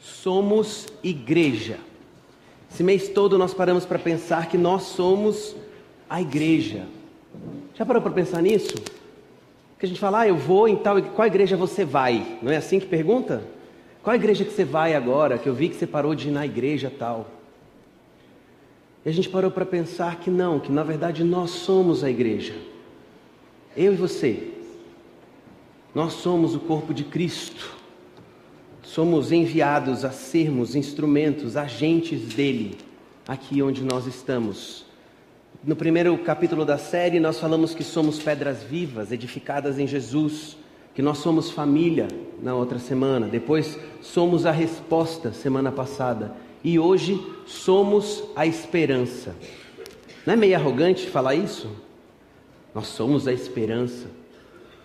somos igreja. Esse mês todo nós paramos para pensar que nós somos a igreja. Já parou para pensar nisso? Que a gente fala, ah, eu vou em tal, qual igreja você vai? Não é assim que pergunta? Qual igreja que você vai agora? Que eu vi que você parou de ir na igreja tal. E a gente parou para pensar que não, que na verdade nós somos a igreja. Eu e você. Nós somos o corpo de Cristo. Somos enviados a sermos instrumentos, agentes dele, aqui onde nós estamos. No primeiro capítulo da série, nós falamos que somos pedras vivas, edificadas em Jesus, que nós somos família na outra semana, depois somos a resposta semana passada, e hoje somos a esperança. Não é meio arrogante falar isso? Nós somos a esperança.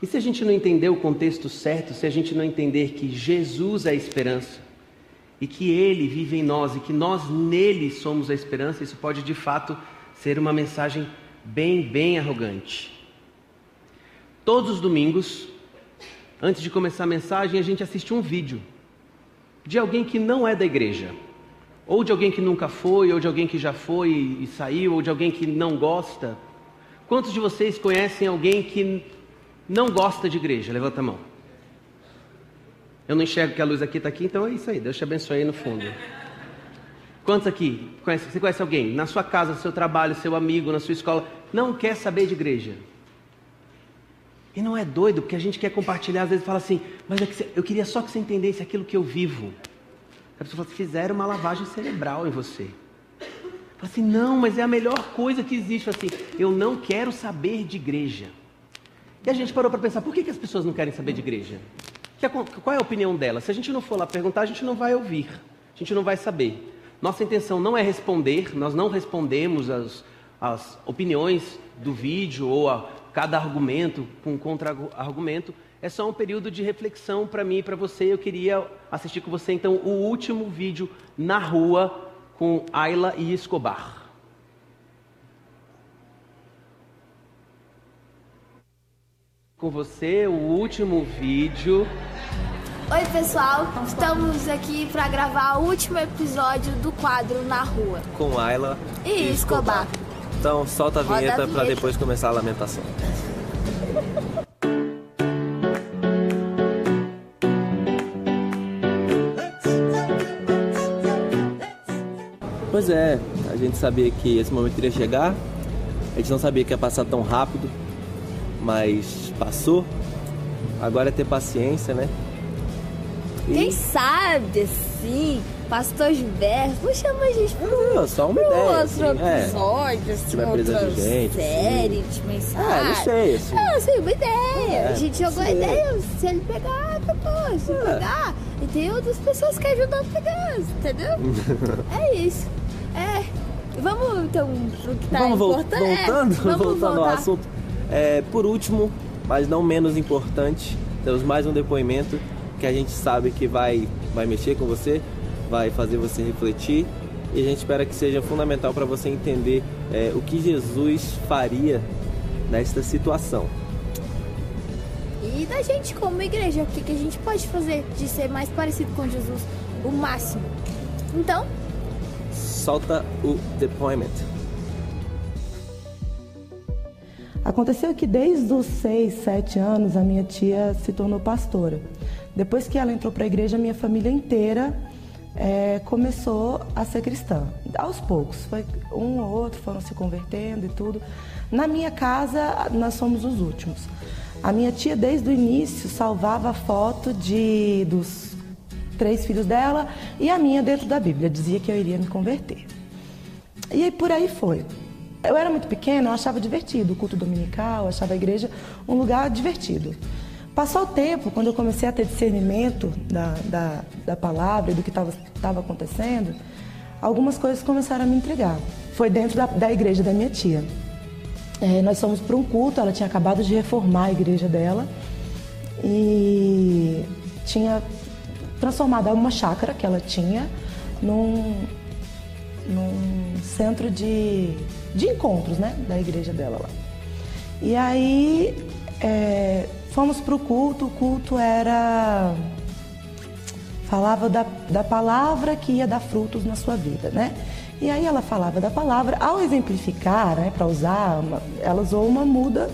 E se a gente não entender o contexto certo, se a gente não entender que Jesus é a esperança e que Ele vive em nós e que nós nele somos a esperança, isso pode de fato ser uma mensagem bem, bem arrogante. Todos os domingos, antes de começar a mensagem, a gente assiste um vídeo de alguém que não é da igreja, ou de alguém que nunca foi, ou de alguém que já foi e saiu, ou de alguém que não gosta. Quantos de vocês conhecem alguém que não gosta de igreja? Levanta a mão. Eu não enxergo que a luz aqui está aqui, então é isso aí. Deus te abençoe aí no fundo. Quantos aqui? Conhece, você conhece alguém? Na sua casa, no seu trabalho, seu amigo, na sua escola, não quer saber de igreja? E não é doido, porque a gente quer compartilhar, às vezes fala assim, mas é você, eu queria só que você entendesse aquilo que eu vivo. A pessoa fala, fizeram uma lavagem cerebral em você. Fala assim, não, mas é a melhor coisa que existe. Fala assim, eu não quero saber de igreja. E a gente parou para pensar, por que, que as pessoas não querem saber de igreja? Qual é a opinião delas? Se a gente não for lá perguntar, a gente não vai ouvir, a gente não vai saber. Nossa intenção não é responder, nós não respondemos as, as opiniões do vídeo ou a cada argumento com contra-argumento. É só um período de reflexão para mim e para você. Eu queria assistir com você então o último vídeo na rua com Ayla e Escobar. Com você o último vídeo. Oi, pessoal. Estamos aqui para gravar o último episódio do quadro Na Rua. Com Ayla e, e Escobar. Então, solta a vinheta, vinheta. para depois começar a lamentação. Pois é, a gente sabia que esse momento iria chegar, a gente não sabia que ia passar tão rápido, mas passou. Agora é ter paciência, né? E... Quem sabe, assim, Pastor Gilberto, vou chamar a gente pro, é, só uma pro ideia, outro assim, é. episódio, é. assim, outra gente, série assim. de mensagem. Ah, não sei, assim. Ah, sim, uma ideia. É, a gente jogou a ideia, se ele pegar, acabou. Se é. pegar, e tem outras pessoas que ajudam a pegar, entendeu? é isso. É, vamos então pro que tá vamos importante. Voltando, é, vamos voltando ao assunto. É, por último, mas não menos importante, temos mais um depoimento que a gente sabe que vai, vai mexer com você, vai fazer você refletir e a gente espera que seja fundamental para você entender é, o que Jesus faria nesta situação. E da gente como igreja, o que, que a gente pode fazer de ser mais parecido com Jesus o máximo. Então, solta o depoimento. Aconteceu que desde os seis, sete anos a minha tia se tornou pastora. Depois que ela entrou para a igreja, minha família inteira é, começou a ser cristã. Aos poucos, foi um ou outro foram se convertendo e tudo. Na minha casa, nós somos os últimos. A minha tia, desde o início, salvava a foto de, dos três filhos dela e a minha dentro da Bíblia. Dizia que eu iria me converter. E aí por aí foi. Eu era muito pequena, eu achava divertido o culto dominical, achava a igreja um lugar divertido. Passou o tempo, quando eu comecei a ter discernimento da, da, da palavra e do que estava acontecendo, algumas coisas começaram a me intrigar. Foi dentro da, da igreja da minha tia. É, nós fomos para um culto, ela tinha acabado de reformar a igreja dela e tinha transformado uma chácara que ela tinha num, num centro de de encontros, né, da igreja dela lá. E aí é, fomos para o culto, o culto era falava da, da palavra que ia dar frutos na sua vida, né? E aí ela falava da palavra, ao exemplificar, né, para usar, uma, ela usou uma muda,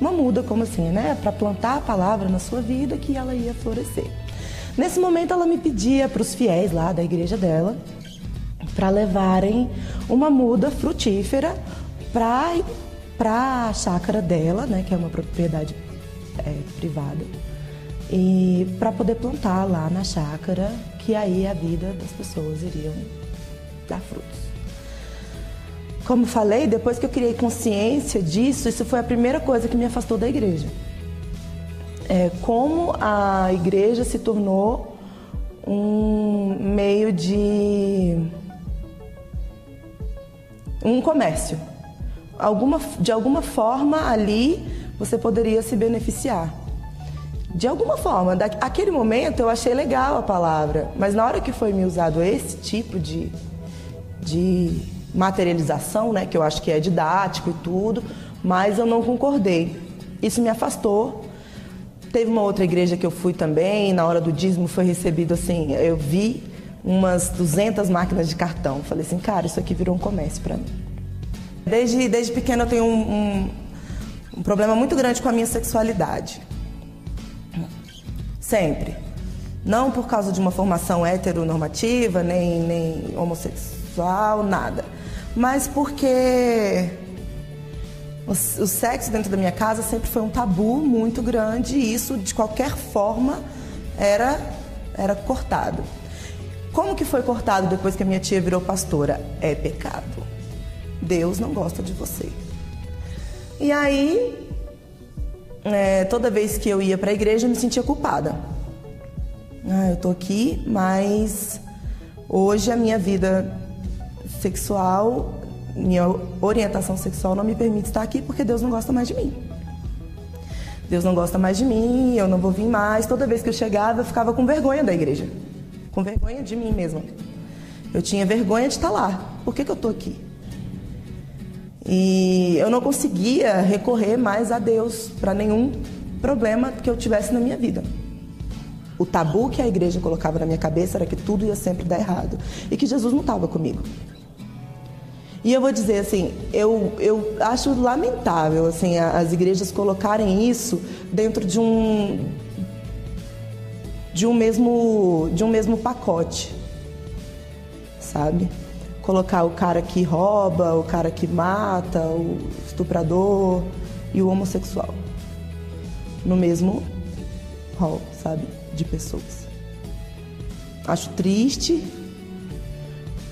uma muda como assim, né, para plantar a palavra na sua vida que ela ia florescer. Nesse momento ela me pedia para os fiéis lá da igreja dela para levarem uma muda frutífera para para a chácara dela, né, que é uma propriedade é, privada, e para poder plantar lá na chácara, que aí a vida das pessoas iriam dar frutos. Como falei, depois que eu criei consciência disso, isso foi a primeira coisa que me afastou da igreja. É, como a igreja se tornou um meio de um comércio. Alguma, de alguma forma ali você poderia se beneficiar. De alguma forma, naquele momento eu achei legal a palavra, mas na hora que foi me usado esse tipo de, de materialização, né, que eu acho que é didático e tudo, mas eu não concordei. Isso me afastou. Teve uma outra igreja que eu fui também, na hora do dízimo foi recebido assim, eu vi umas 200 máquinas de cartão. Falei assim, cara, isso aqui virou um comércio para mim. Desde, desde pequena eu tenho um, um, um problema muito grande com a minha sexualidade. Sempre. Não por causa de uma formação heteronormativa, nem, nem homossexual, nada. Mas porque o, o sexo dentro da minha casa sempre foi um tabu muito grande e isso, de qualquer forma, era, era cortado. Como que foi cortado depois que a minha tia virou pastora? É pecado. Deus não gosta de você. E aí, é, toda vez que eu ia para a igreja, eu me sentia culpada. Ah, eu tô aqui, mas hoje a minha vida sexual, minha orientação sexual não me permite estar aqui porque Deus não gosta mais de mim. Deus não gosta mais de mim, eu não vou vir mais. Toda vez que eu chegava, eu ficava com vergonha da igreja com vergonha de mim mesma. Eu tinha vergonha de estar lá. Por que, que eu estou aqui? E eu não conseguia recorrer mais a Deus para nenhum problema que eu tivesse na minha vida. O tabu que a igreja colocava na minha cabeça era que tudo ia sempre dar errado e que Jesus não estava comigo. E eu vou dizer assim, eu, eu acho lamentável assim as igrejas colocarem isso dentro de um de um mesmo, de um mesmo pacote, sabe? Colocar o cara que rouba, o cara que mata, o estuprador e o homossexual no mesmo hall, sabe? De pessoas. Acho triste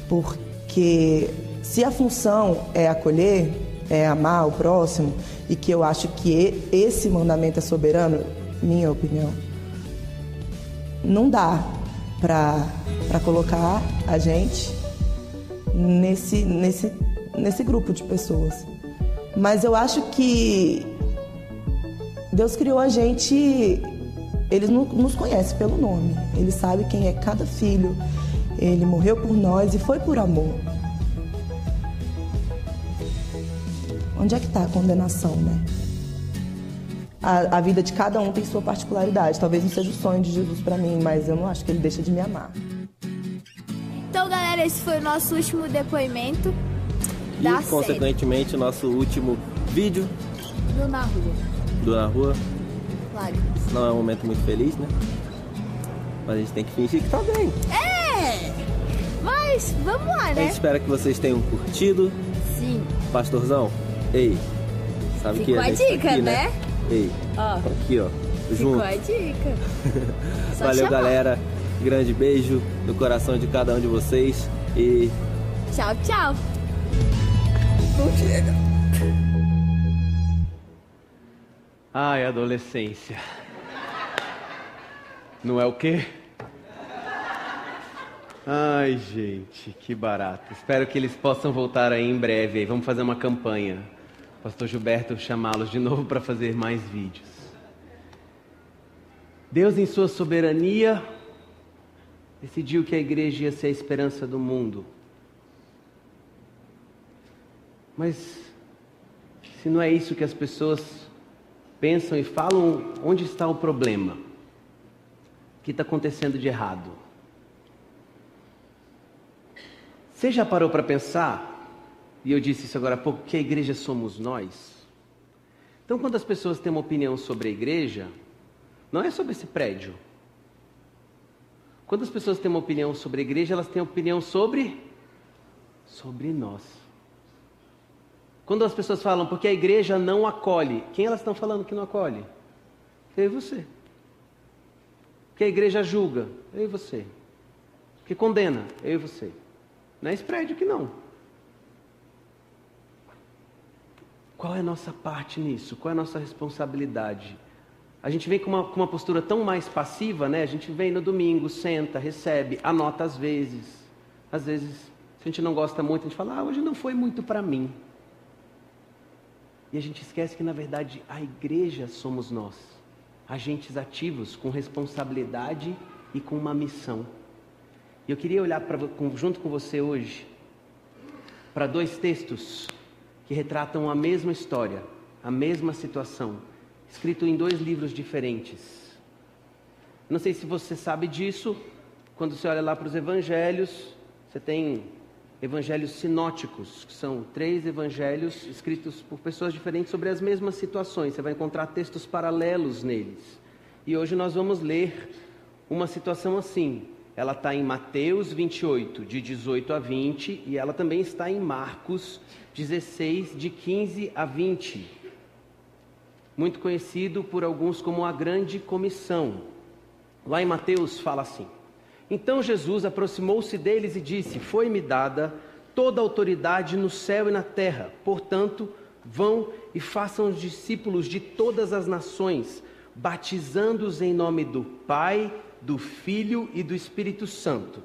porque se a função é acolher, é amar o próximo, e que eu acho que esse mandamento é soberano, minha opinião, não dá para colocar a gente nesse, nesse, nesse grupo de pessoas. Mas eu acho que Deus criou a gente, Ele nos conhece pelo nome, Ele sabe quem é cada filho, Ele morreu por nós e foi por amor. Onde é que está a condenação, né? A, a vida de cada um tem sua particularidade. Talvez não seja o sonho de Jesus para mim, mas eu não acho que ele deixa de me amar. Então, galera, esse foi o nosso último depoimento. E, da consequentemente, o nosso último vídeo. Do Na Rua. Do Na Rua. Lágrimas. Não é um momento muito feliz, né? Mas a gente tem que fingir que tá bem. É! Mas vamos lá, né? A gente espera que vocês tenham curtido. Sim. Pastorzão, ei, sabe Ficou que a, a tá dica, aqui, né? né? Ei, ó. aqui ó, junto. Ficou a dica. Valeu chamar. galera, grande beijo no coração de cada um de vocês e... Tchau, tchau. Não chega. Ai, adolescência. Não é o quê? Ai, gente, que barato. Espero que eles possam voltar aí em breve. Vamos fazer uma campanha. Pastor Gilberto chamá-los de novo para fazer mais vídeos. Deus, em sua soberania, decidiu que a igreja ia ser a esperança do mundo. Mas, se não é isso que as pessoas pensam e falam, onde está o problema? que está acontecendo de errado? Você já parou para pensar, e eu disse isso agora há pouco, que a igreja somos nós? Então, quando as pessoas têm uma opinião sobre a igreja, não é sobre esse prédio. Quando as pessoas têm uma opinião sobre a igreja, elas têm opinião sobre sobre nós. Quando as pessoas falam porque a igreja não acolhe, quem elas estão falando que não acolhe? Eu e você. Que a igreja julga, eu e você. Que condena, eu e você. Não é esse prédio que não. Qual é a nossa parte nisso? Qual é a nossa responsabilidade? A gente vem com uma, com uma postura tão mais passiva, né? A gente vem no domingo, senta, recebe, anota às vezes. Às vezes, se a gente não gosta muito, a gente fala, ah, hoje não foi muito para mim. E a gente esquece que, na verdade, a igreja somos nós, agentes ativos, com responsabilidade e com uma missão. E eu queria olhar pra, junto com você hoje para dois textos que retratam a mesma história, a mesma situação, escrito em dois livros diferentes. Não sei se você sabe disso, quando você olha lá para os evangelhos, você tem evangelhos sinóticos, que são três evangelhos escritos por pessoas diferentes sobre as mesmas situações. Você vai encontrar textos paralelos neles. E hoje nós vamos ler uma situação assim. Ela está em Mateus 28, de 18 a 20, e ela também está em Marcos 16, de 15 a 20. Muito conhecido por alguns como a Grande Comissão. Lá em Mateus fala assim: então Jesus aproximou-se deles e disse: Foi-me dada toda a autoridade no céu e na terra. Portanto, vão e façam os discípulos de todas as nações, batizando-os em nome do Pai, do Filho e do Espírito Santo,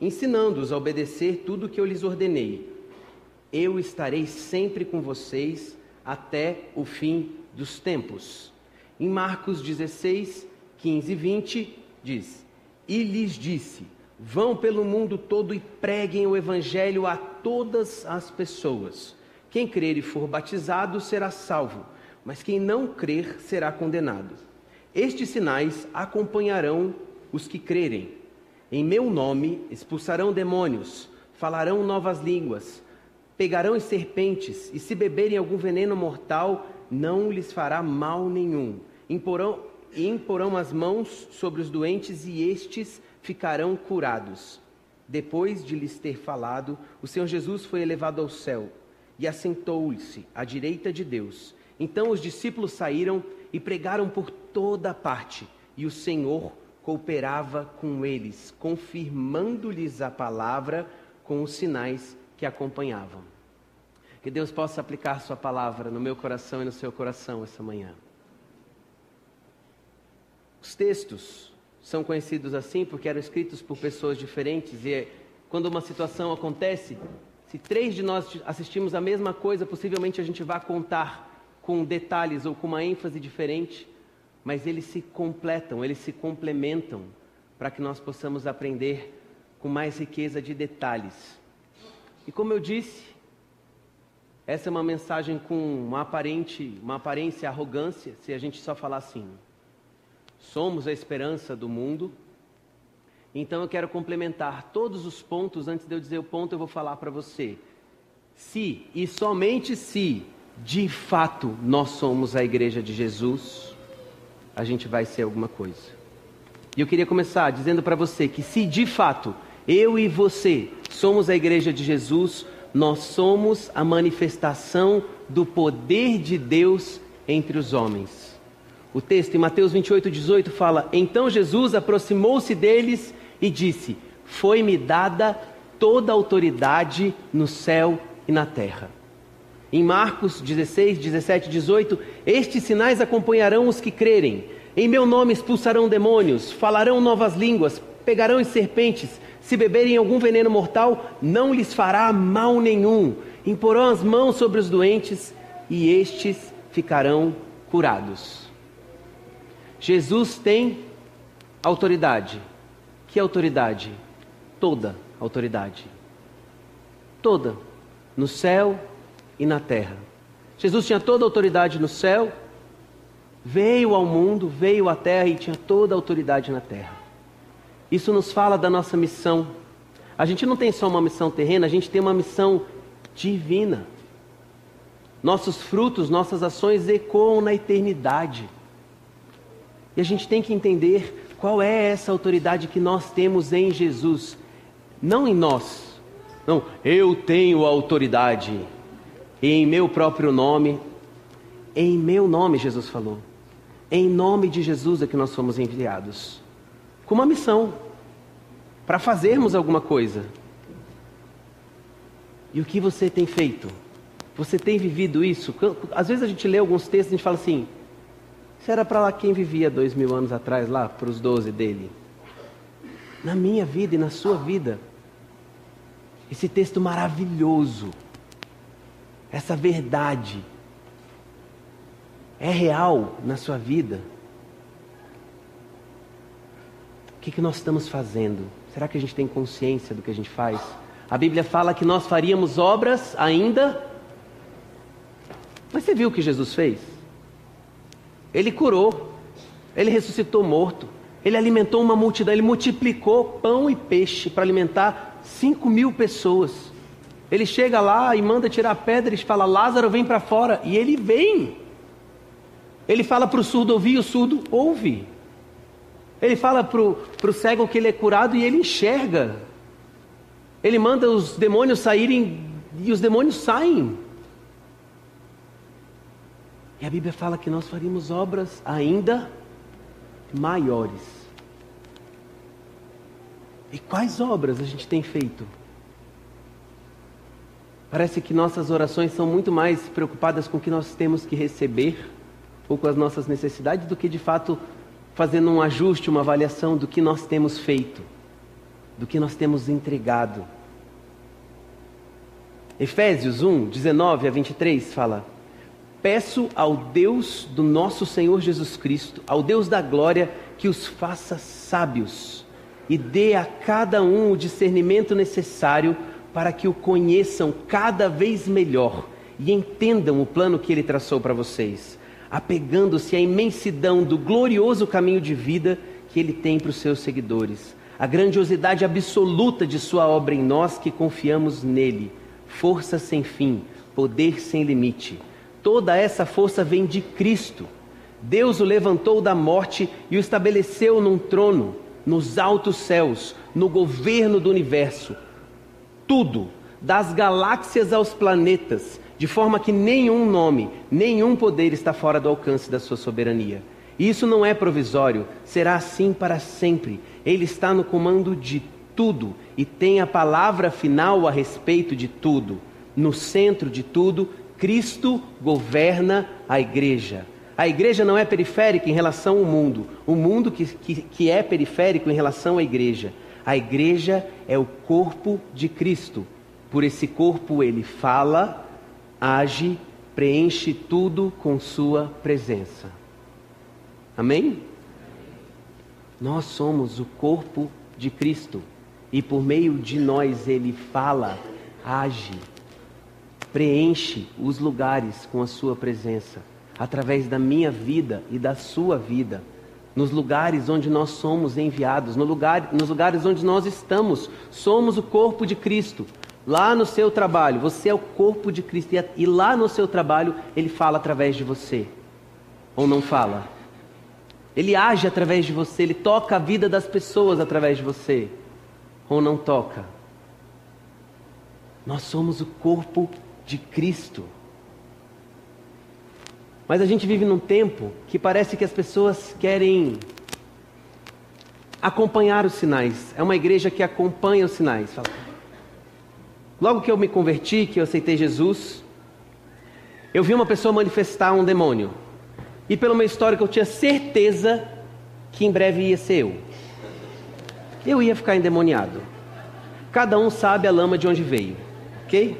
ensinando-os a obedecer tudo o que eu lhes ordenei. Eu estarei sempre com vocês até o fim dos tempos. Em Marcos 16, 15 e 20, diz: e lhes disse: Vão pelo mundo todo e preguem o evangelho a todas as pessoas. Quem crer e for batizado será salvo, mas quem não crer será condenado. Estes sinais acompanharão os que crerem. Em meu nome expulsarão demônios, falarão novas línguas, pegarão em serpentes, e se beberem algum veneno mortal, não lhes fará mal nenhum. Imporão, imporão as mãos sobre os doentes e estes ficarão curados. Depois de lhes ter falado, o Senhor Jesus foi elevado ao céu e assentou-se à direita de Deus. Então os discípulos saíram e pregaram por toda parte, e o Senhor cooperava com eles, confirmando-lhes a palavra com os sinais que acompanhavam. Que Deus possa aplicar Sua palavra no meu coração e no seu coração essa manhã. Os textos são conhecidos assim porque eram escritos por pessoas diferentes e quando uma situação acontece, se três de nós assistimos a mesma coisa, possivelmente a gente vai contar com detalhes ou com uma ênfase diferente, mas eles se completam, eles se complementam para que nós possamos aprender com mais riqueza de detalhes. E como eu disse, essa é uma mensagem com uma aparente, uma aparência arrogância, se a gente só falar assim somos a esperança do mundo. Então eu quero complementar todos os pontos. Antes de eu dizer o ponto, eu vou falar para você. Se e somente se, de fato, nós somos a igreja de Jesus, a gente vai ser alguma coisa. E eu queria começar dizendo para você que se de fato eu e você somos a igreja de Jesus, nós somos a manifestação do poder de Deus entre os homens. O texto em Mateus 28, 18 fala: Então Jesus aproximou-se deles e disse: Foi-me dada toda a autoridade no céu e na terra. Em Marcos 16, 17 18, estes sinais acompanharão os que crerem. Em meu nome expulsarão demônios, falarão novas línguas, pegarão em serpentes, se beberem algum veneno mortal, não lhes fará mal nenhum. Imporão as mãos sobre os doentes e estes ficarão curados. Jesus tem autoridade. Que autoridade? Toda autoridade. Toda. No céu e na terra. Jesus tinha toda a autoridade no céu, veio ao mundo, veio à terra e tinha toda a autoridade na terra. Isso nos fala da nossa missão. A gente não tem só uma missão terrena, a gente tem uma missão divina. Nossos frutos, nossas ações ecoam na eternidade. E a gente tem que entender qual é essa autoridade que nós temos em Jesus, não em nós. Não, eu tenho autoridade em meu próprio nome. Em meu nome, Jesus falou. Em nome de Jesus é que nós fomos enviados. Com uma missão. Para fazermos alguma coisa. E o que você tem feito? Você tem vivido isso? Às vezes a gente lê alguns textos e a gente fala assim: se era para lá quem vivia dois mil anos atrás, lá para os doze dele. Na minha vida e na sua vida. Esse texto maravilhoso. Essa verdade. É real na sua vida? O que, que nós estamos fazendo? Será que a gente tem consciência do que a gente faz? A Bíblia fala que nós faríamos obras ainda. Mas você viu o que Jesus fez? Ele curou, ele ressuscitou morto, ele alimentou uma multidão, ele multiplicou pão e peixe para alimentar cinco mil pessoas. Ele chega lá e manda tirar pedras fala: Lázaro, vem para fora. E ele vem. Ele fala para o surdo ouvir o surdo ouve. Ele fala para o cego que ele é curado e ele enxerga. Ele manda os demônios saírem e os demônios saem. E a Bíblia fala que nós faríamos obras ainda maiores. E quais obras a gente tem feito? Parece que nossas orações são muito mais preocupadas com o que nós temos que receber ou com as nossas necessidades do que de fato fazendo um ajuste, uma avaliação do que nós temos feito, do que nós temos entregado. Efésios 1, 19 a 23 fala: Peço ao Deus do nosso Senhor Jesus Cristo, ao Deus da glória, que os faça sábios e dê a cada um o discernimento necessário para que o conheçam cada vez melhor e entendam o plano que ele traçou para vocês, apegando-se à imensidão do glorioso caminho de vida que ele tem para os seus seguidores, a grandiosidade absoluta de sua obra em nós que confiamos nele força sem fim, poder sem limite. Toda essa força vem de Cristo. Deus o levantou da morte e o estabeleceu num trono, nos altos céus, no governo do universo. Tudo, das galáxias aos planetas, de forma que nenhum nome, nenhum poder está fora do alcance da sua soberania. Isso não é provisório, será assim para sempre. Ele está no comando de tudo e tem a palavra final a respeito de tudo. No centro de tudo, Cristo governa a igreja. A igreja não é periférica em relação ao mundo, o mundo que, que, que é periférico em relação à igreja. A igreja é o corpo de Cristo. Por esse corpo ele fala, age, preenche tudo com sua presença. Amém? Nós somos o corpo de Cristo e por meio de nós ele fala, age, preenche os lugares com a sua presença, através da minha vida e da sua vida, nos lugares onde nós somos enviados, no lugar, nos lugares onde nós estamos, somos o corpo de Cristo. Lá no seu trabalho, você é o corpo de Cristo, e lá no seu trabalho, ele fala através de você, ou não fala? Ele age através de você, ele toca a vida das pessoas através de você ou não toca. Nós somos o corpo de Cristo. Mas a gente vive num tempo que parece que as pessoas querem acompanhar os sinais. É uma igreja que acompanha os sinais. Logo que eu me converti, que eu aceitei Jesus, eu vi uma pessoa manifestar um demônio. E pelo meu histórico eu tinha certeza que em breve ia ser eu eu ia ficar endemoniado. Cada um sabe a lama de onde veio, ok?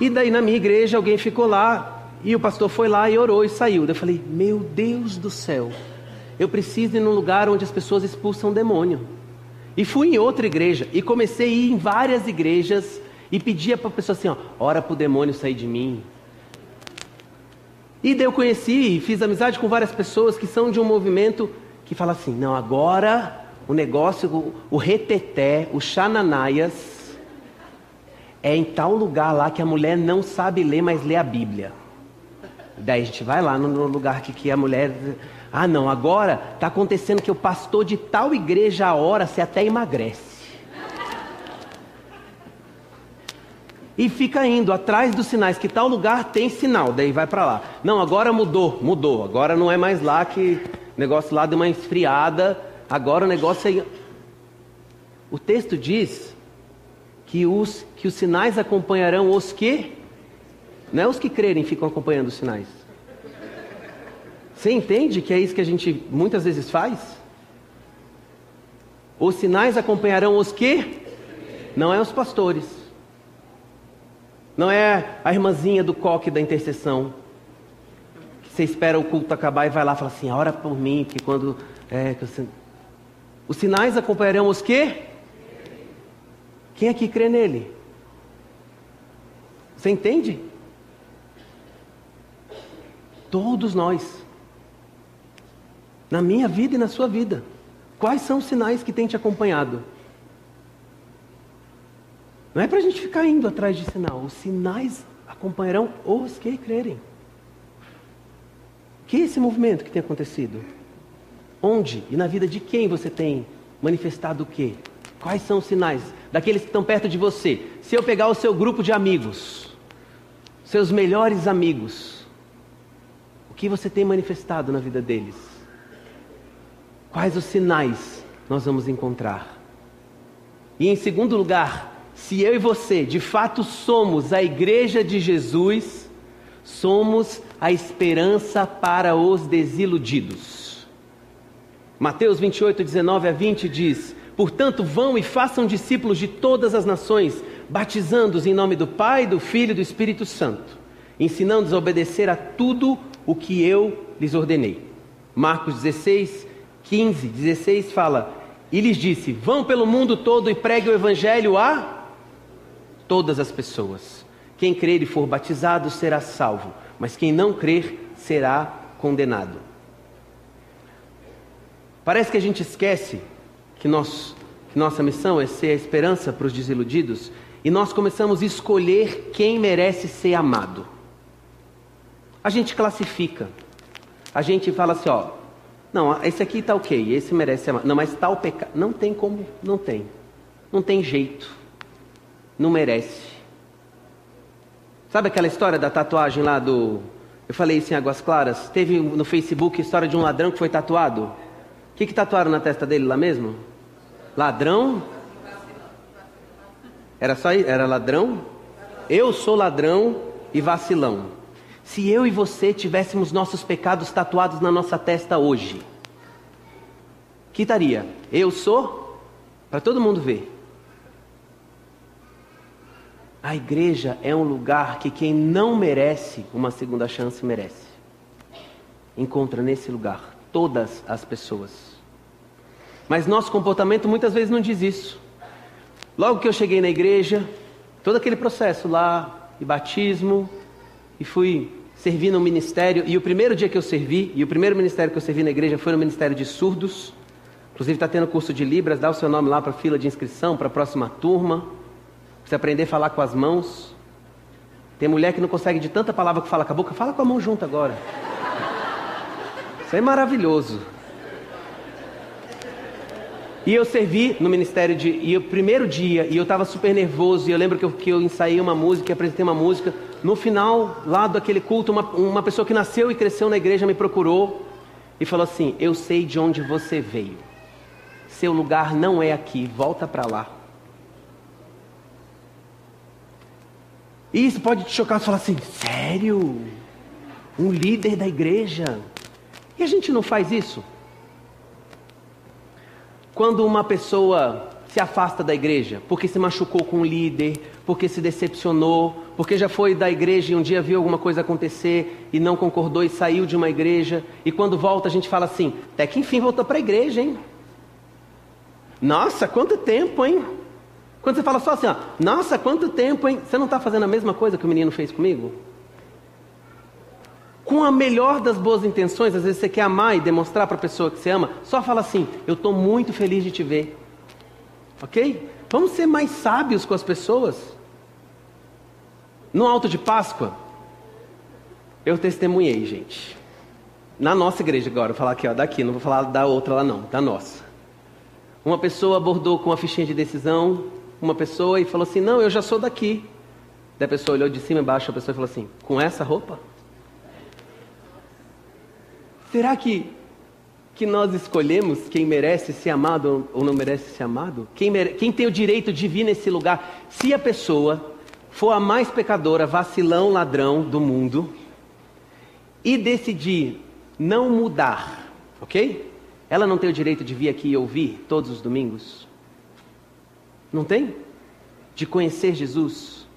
E daí na minha igreja alguém ficou lá e o pastor foi lá e orou e saiu. Eu falei: Meu Deus do céu, eu preciso ir num lugar onde as pessoas expulsam demônio. E fui em outra igreja e comecei a ir em várias igrejas e pedia para a pessoa assim: ó, ora para o demônio sair de mim. E daí eu conheci e fiz amizade com várias pessoas que são de um movimento que fala assim: não, agora o negócio, o, o reteté, o xananaias, é em tal lugar lá que a mulher não sabe ler, mas lê a Bíblia. Daí a gente vai lá no, lugar que, que a mulher. Ah, não, agora está acontecendo que o pastor de tal igreja a hora você até emagrece. E fica indo atrás dos sinais, que tal lugar tem sinal, daí vai para lá. Não, agora mudou, mudou. Agora não é mais lá que o negócio lá deu uma esfriada, agora o negócio é. O texto diz que os, que os sinais acompanharão os que não é os que crerem ficam acompanhando os sinais. Você entende que é isso que a gente muitas vezes faz? Os sinais acompanharão os que? Não é os pastores. Não é a irmãzinha do coque da intercessão. Que você espera o culto acabar e vai lá e fala assim, ora por mim, porque quando. É, os sinais acompanharão os que? Quem aqui crê nele? Você entende? Todos nós. Na minha vida e na sua vida. Quais são os sinais que têm te acompanhado? Não é para a gente ficar indo atrás de sinal. Os sinais acompanharão os que crerem. Que é esse movimento que tem acontecido? Onde e na vida de quem você tem manifestado o quê? Quais são os sinais daqueles que estão perto de você? Se eu pegar o seu grupo de amigos, seus melhores amigos, que você tem manifestado na vida deles? Quais os sinais nós vamos encontrar? E em segundo lugar, se eu e você de fato somos a igreja de Jesus, somos a esperança para os desiludidos. Mateus 28, 19 a 20 diz: Portanto, vão e façam discípulos de todas as nações, batizando-os em nome do Pai, do Filho e do Espírito Santo, ensinando-os a obedecer a tudo o que eu lhes ordenei. Marcos 16, 15, 16 fala: E lhes disse: Vão pelo mundo todo e pregue o evangelho a todas as pessoas. Quem crer e for batizado será salvo, mas quem não crer será condenado. Parece que a gente esquece que, nós, que nossa missão é ser a esperança para os desiludidos e nós começamos a escolher quem merece ser amado. A gente classifica. A gente fala assim, ó, não, esse aqui está ok, esse merece. Não, mas tal pecado. Não tem como, não tem. Não tem jeito. Não merece. Sabe aquela história da tatuagem lá do. Eu falei isso em Águas Claras? Teve no Facebook a história de um ladrão que foi tatuado. O que, que tatuaram na testa dele lá mesmo? Ladrão? Era só era ladrão? Eu sou ladrão e vacilão. Se eu e você tivéssemos nossos pecados tatuados na nossa testa hoje, que estaria? Eu sou? Para todo mundo ver. A igreja é um lugar que quem não merece uma segunda chance merece. Encontra nesse lugar todas as pessoas. Mas nosso comportamento muitas vezes não diz isso. Logo que eu cheguei na igreja, todo aquele processo lá, de batismo, e fui servir no ministério, e o primeiro dia que eu servi, e o primeiro ministério que eu servi na igreja foi no ministério de surdos. Inclusive está tendo curso de Libras, dá o seu nome lá para a fila de inscrição, para a próxima turma. Você aprender a falar com as mãos. Tem mulher que não consegue de tanta palavra que fala com a boca, fala com a mão junto agora. Isso é maravilhoso. E eu servi no ministério de. E o primeiro dia, e eu estava super nervoso, e eu lembro que eu, que eu ensaiei uma música, apresentei uma música. No final, lá daquele culto, uma, uma pessoa que nasceu e cresceu na igreja me procurou e falou assim: Eu sei de onde você veio. Seu lugar não é aqui, volta para lá. E isso pode te chocar e falar assim: Sério? Um líder da igreja? E a gente não faz isso? Quando uma pessoa se afasta da igreja porque se machucou com o líder, porque se decepcionou, porque já foi da igreja e um dia viu alguma coisa acontecer e não concordou e saiu de uma igreja, e quando volta a gente fala assim: até que enfim voltou para a igreja, hein? Nossa, quanto tempo, hein? Quando você fala só assim, ó, nossa, quanto tempo, hein? Você não está fazendo a mesma coisa que o menino fez comigo? com a melhor das boas intenções, às vezes você quer amar e demonstrar para a pessoa que você ama, só fala assim: Eu estou muito feliz de te ver. Ok? Vamos ser mais sábios com as pessoas. No alto de Páscoa, eu testemunhei, gente. Na nossa igreja agora, vou falar aqui, ó, daqui, não vou falar da outra lá não, da nossa. Uma pessoa abordou com uma fichinha de decisão, uma pessoa e falou assim: "Não, eu já sou daqui". Daí a pessoa olhou de cima e embaixo, a pessoa falou assim: "Com essa roupa?" Será que que nós escolhemos quem merece ser amado ou não merece ser amado? Quem, mere... quem tem o direito de vir nesse lugar? Se a pessoa for a mais pecadora, vacilão, ladrão do mundo, e decidir não mudar, ok? Ela não tem o direito de vir aqui e ouvir todos os domingos? Não tem? De conhecer Jesus?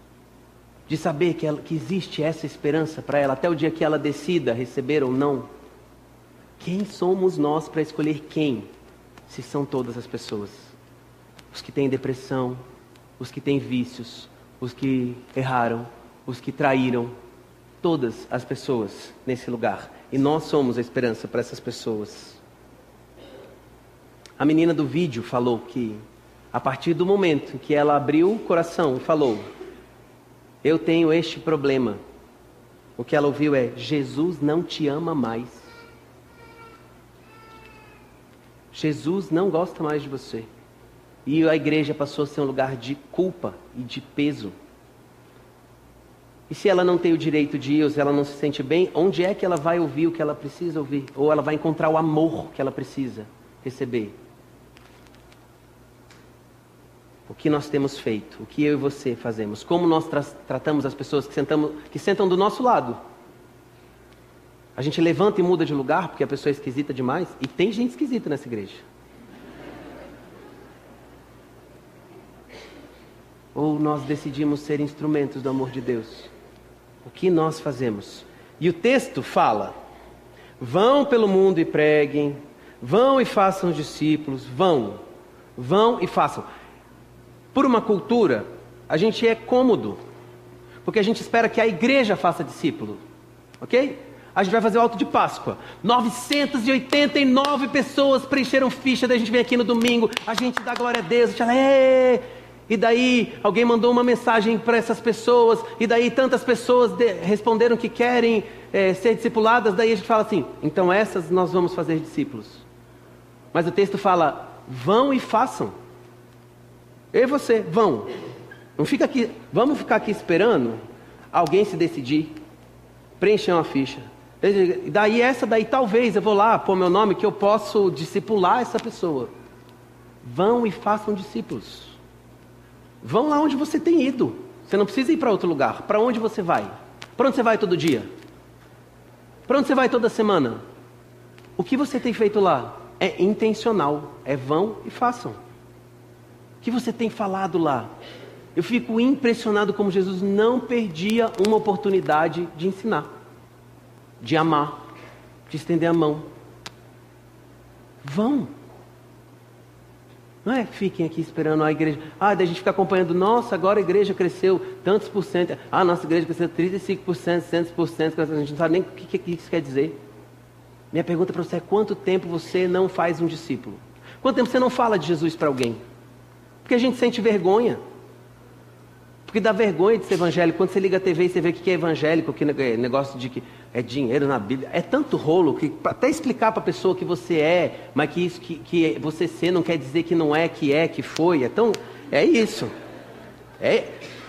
De saber que, ela, que existe essa esperança para ela até o dia que ela decida receber ou não? Quem somos nós para escolher quem? Se são todas as pessoas. Os que têm depressão, os que têm vícios, os que erraram, os que traíram, todas as pessoas nesse lugar. E nós somos a esperança para essas pessoas. A menina do vídeo falou que, a partir do momento que ela abriu o coração e falou: Eu tenho este problema, o que ela ouviu é: Jesus não te ama mais. Jesus não gosta mais de você. E a igreja passou a ser um lugar de culpa e de peso. E se ela não tem o direito de ir, ou se ela não se sente bem, onde é que ela vai ouvir o que ela precisa ouvir? Ou ela vai encontrar o amor que ela precisa receber? O que nós temos feito? O que eu e você fazemos? Como nós tra tratamos as pessoas que, sentamos, que sentam do nosso lado? A gente levanta e muda de lugar porque a pessoa é esquisita demais? E tem gente esquisita nessa igreja. Ou nós decidimos ser instrumentos do amor de Deus? O que nós fazemos? E o texto fala: vão pelo mundo e preguem, vão e façam discípulos, vão, vão e façam. Por uma cultura, a gente é cômodo, porque a gente espera que a igreja faça discípulo, ok? A gente vai fazer o alto de Páscoa. 989 pessoas preencheram ficha, daí a gente vem aqui no domingo, a gente dá glória a Deus, a gente fala, e daí alguém mandou uma mensagem para essas pessoas, e daí tantas pessoas de, responderam que querem é, ser discipuladas, daí a gente fala assim: então essas nós vamos fazer discípulos. Mas o texto fala: vão e façam. Eu e você, vão. Não fica aqui, vamos ficar aqui esperando alguém se decidir, preencher uma ficha. Daí essa daí talvez eu vou lá pôr meu nome que eu posso discipular essa pessoa. Vão e façam discípulos. Vão lá onde você tem ido. Você não precisa ir para outro lugar. Para onde você vai? Para onde você vai todo dia? Para onde você vai toda semana? O que você tem feito lá é intencional. É vão e façam. O que você tem falado lá? Eu fico impressionado como Jesus não perdia uma oportunidade de ensinar, de amar, de estender a mão. Vão. Não é fiquem aqui esperando a igreja. Ah, daí a gente fica acompanhando. Nossa, agora a igreja cresceu tantos por cento. Ah, nossa igreja cresceu 35%, 100%. A gente não sabe nem o que, que isso quer dizer. Minha pergunta para você é: quanto tempo você não faz um discípulo? Quanto tempo você não fala de Jesus para alguém? Porque a gente sente vergonha. Porque dá vergonha de ser evangélico. Quando você liga a TV e você vê o que é evangélico, que é negócio de que é dinheiro na Bíblia. É tanto rolo que até explicar para a pessoa que você é, mas que isso que, que você ser não quer dizer que não é, que é, que foi. É tão. É isso. É,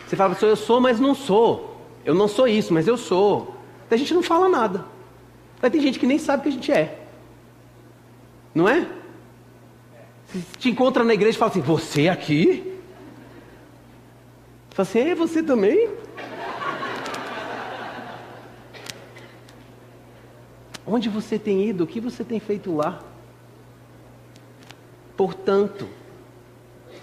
você fala para eu sou, mas não sou. Eu não sou isso, mas eu sou. A gente não fala nada. Aí tem gente que nem sabe que a gente é. Não é? Você te encontra na igreja e fala assim, você aqui? Fala assim, é você também? Onde você tem ido? O que você tem feito lá? Portanto,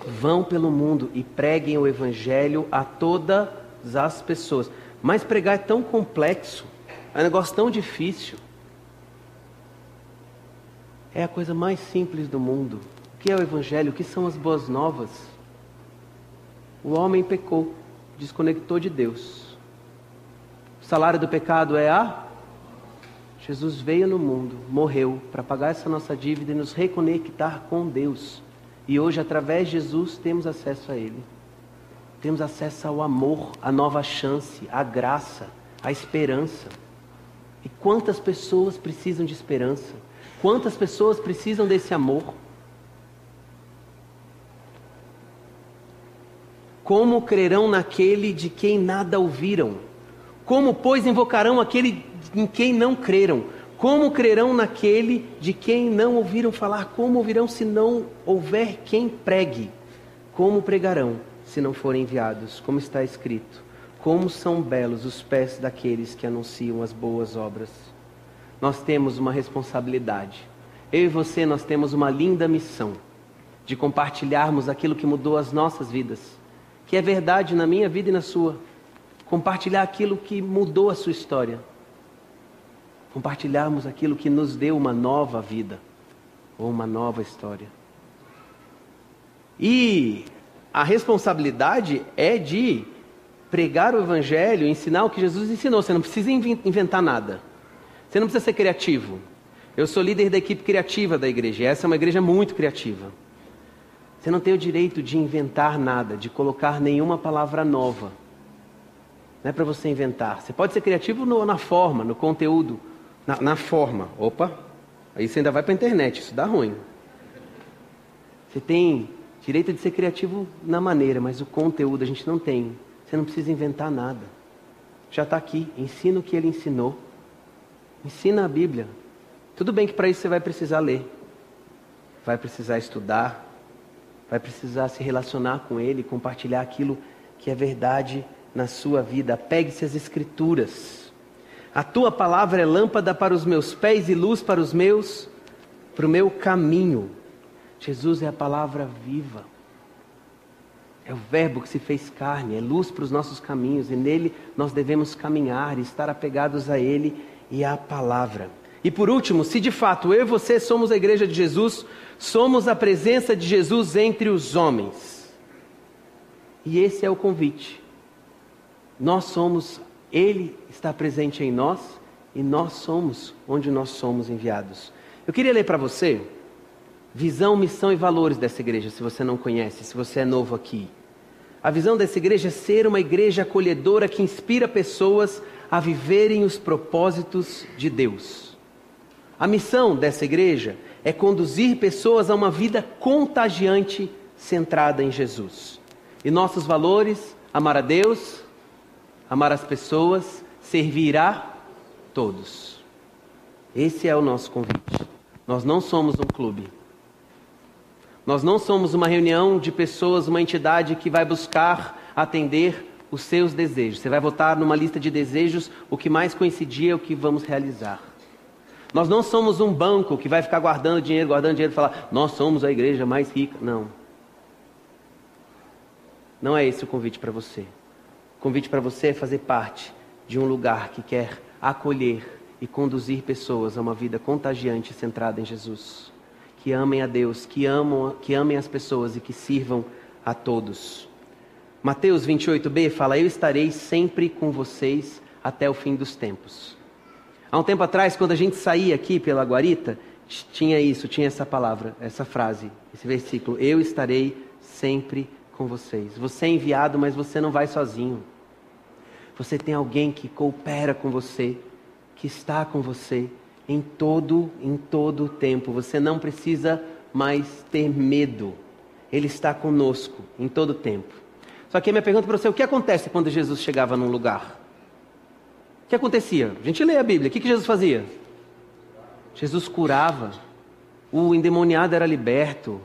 vão pelo mundo e preguem o Evangelho a todas as pessoas. Mas pregar é tão complexo, é um negócio tão difícil. É a coisa mais simples do mundo. O que é o Evangelho? O que são as boas novas? O homem pecou, desconectou de Deus. O salário do pecado é a Jesus veio no mundo, morreu para pagar essa nossa dívida e nos reconectar com Deus. E hoje, através de Jesus, temos acesso a Ele. Temos acesso ao amor, à nova chance, à graça, à esperança. E quantas pessoas precisam de esperança? Quantas pessoas precisam desse amor? Como crerão naquele de quem nada ouviram? Como, pois, invocarão aquele em quem não creram? Como crerão naquele de quem não ouviram falar? Como ouvirão se não houver quem pregue? Como pregarão se não forem enviados? Como está escrito: Como são belos os pés daqueles que anunciam as boas obras. Nós temos uma responsabilidade. Eu e você, nós temos uma linda missão de compartilharmos aquilo que mudou as nossas vidas, que é verdade na minha vida e na sua. Compartilhar aquilo que mudou a sua história compartilharmos aquilo que nos deu uma nova vida ou uma nova história. E a responsabilidade é de pregar o Evangelho, ensinar o que Jesus ensinou. Você não precisa inventar nada. Você não precisa ser criativo. Eu sou líder da equipe criativa da igreja. Essa é uma igreja muito criativa. Você não tem o direito de inventar nada, de colocar nenhuma palavra nova. Não é para você inventar. Você pode ser criativo no, na forma, no conteúdo, na, na forma. Opa, aí você ainda vai para a internet, isso dá ruim. Você tem direito de ser criativo na maneira, mas o conteúdo a gente não tem. Você não precisa inventar nada. Já está aqui. Ensina o que ele ensinou. Ensina a Bíblia. Tudo bem que para isso você vai precisar ler, vai precisar estudar, vai precisar se relacionar com ele, compartilhar aquilo que é verdade na sua vida. Pegue-se às Escrituras. A tua palavra é lâmpada para os meus pés e luz para os meus, para o meu caminho. Jesus é a palavra viva. É o Verbo que se fez carne, é luz para os nossos caminhos e nele nós devemos caminhar estar apegados a Ele e à palavra. E por último, se de fato eu e você somos a igreja de Jesus, somos a presença de Jesus entre os homens. E esse é o convite. Nós somos ele está presente em nós e nós somos onde nós somos enviados. Eu queria ler para você visão, missão e valores dessa igreja, se você não conhece, se você é novo aqui. A visão dessa igreja é ser uma igreja acolhedora que inspira pessoas a viverem os propósitos de Deus. A missão dessa igreja é conduzir pessoas a uma vida contagiante centrada em Jesus. E nossos valores: amar a Deus, amar as pessoas, servir a todos. Esse é o nosso convite. Nós não somos um clube. Nós não somos uma reunião de pessoas, uma entidade que vai buscar atender os seus desejos. Você vai votar numa lista de desejos o que mais coincidir é o que vamos realizar. Nós não somos um banco que vai ficar guardando dinheiro, guardando dinheiro e falar, nós somos a igreja mais rica. Não. Não é esse o convite para você. Convite para você é fazer parte de um lugar que quer acolher e conduzir pessoas a uma vida contagiante centrada em Jesus. Que amem a Deus, que, amam, que amem as pessoas e que sirvam a todos. Mateus 28b fala: Eu estarei sempre com vocês até o fim dos tempos. Há um tempo atrás, quando a gente saía aqui pela guarita, tinha isso, tinha essa palavra, essa frase, esse versículo: Eu estarei sempre com vocês. Você é enviado, mas você não vai sozinho. Você tem alguém que coopera com você, que está com você em todo, em todo o tempo. Você não precisa mais ter medo. Ele está conosco em todo o tempo. Só que a minha pergunta para você, o que acontece quando Jesus chegava num lugar? O que acontecia? A gente lê a Bíblia, o que, que Jesus fazia? Jesus curava, o endemoniado era liberto,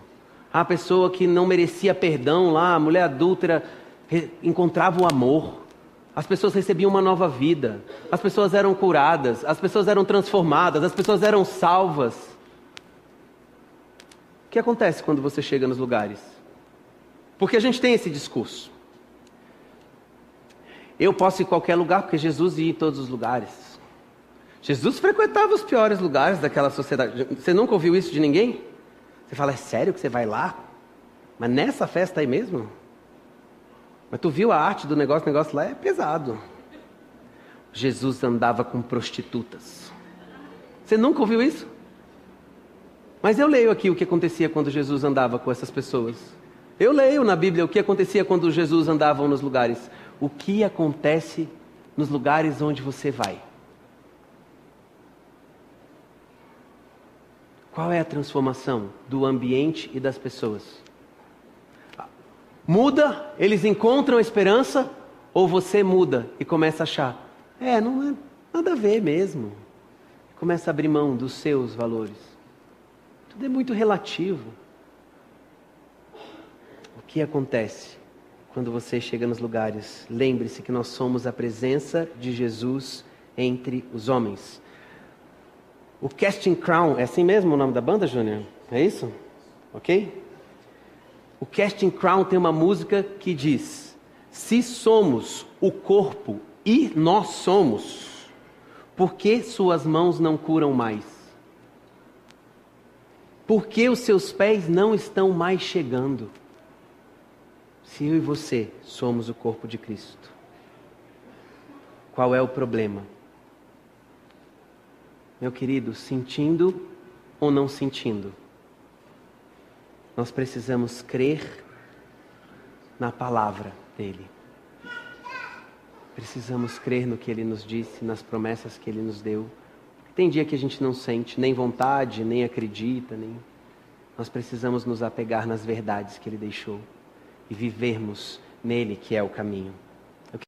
a pessoa que não merecia perdão lá, a mulher adúltera, encontrava o amor. As pessoas recebiam uma nova vida. As pessoas eram curadas. As pessoas eram transformadas. As pessoas eram salvas. O que acontece quando você chega nos lugares? Porque a gente tem esse discurso. Eu posso ir em qualquer lugar porque Jesus ia em todos os lugares. Jesus frequentava os piores lugares daquela sociedade. Você nunca ouviu isso de ninguém? Você fala, é sério que você vai lá? Mas nessa festa aí mesmo? Mas tu viu a arte do negócio, o negócio lá é pesado. Jesus andava com prostitutas. Você nunca ouviu isso? Mas eu leio aqui o que acontecia quando Jesus andava com essas pessoas. Eu leio na Bíblia o que acontecia quando Jesus andava nos lugares. O que acontece nos lugares onde você vai? Qual é a transformação do ambiente e das pessoas? Muda, eles encontram esperança, ou você muda e começa a achar, é, não é nada a ver mesmo. Começa a abrir mão dos seus valores. Tudo é muito relativo. O que acontece quando você chega nos lugares? Lembre-se que nós somos a presença de Jesus entre os homens. O Casting Crown, é assim mesmo o nome da banda, Júnior? É isso? Ok? O Casting Crown tem uma música que diz: Se somos o corpo e nós somos, por que suas mãos não curam mais? Por que os seus pés não estão mais chegando? Se eu e você somos o corpo de Cristo, qual é o problema? meu querido, sentindo ou não sentindo, nós precisamos crer na palavra dele. Precisamos crer no que ele nos disse, nas promessas que ele nos deu. Tem dia que a gente não sente nem vontade, nem acredita, nem. Nós precisamos nos apegar nas verdades que ele deixou e vivermos nele, que é o caminho.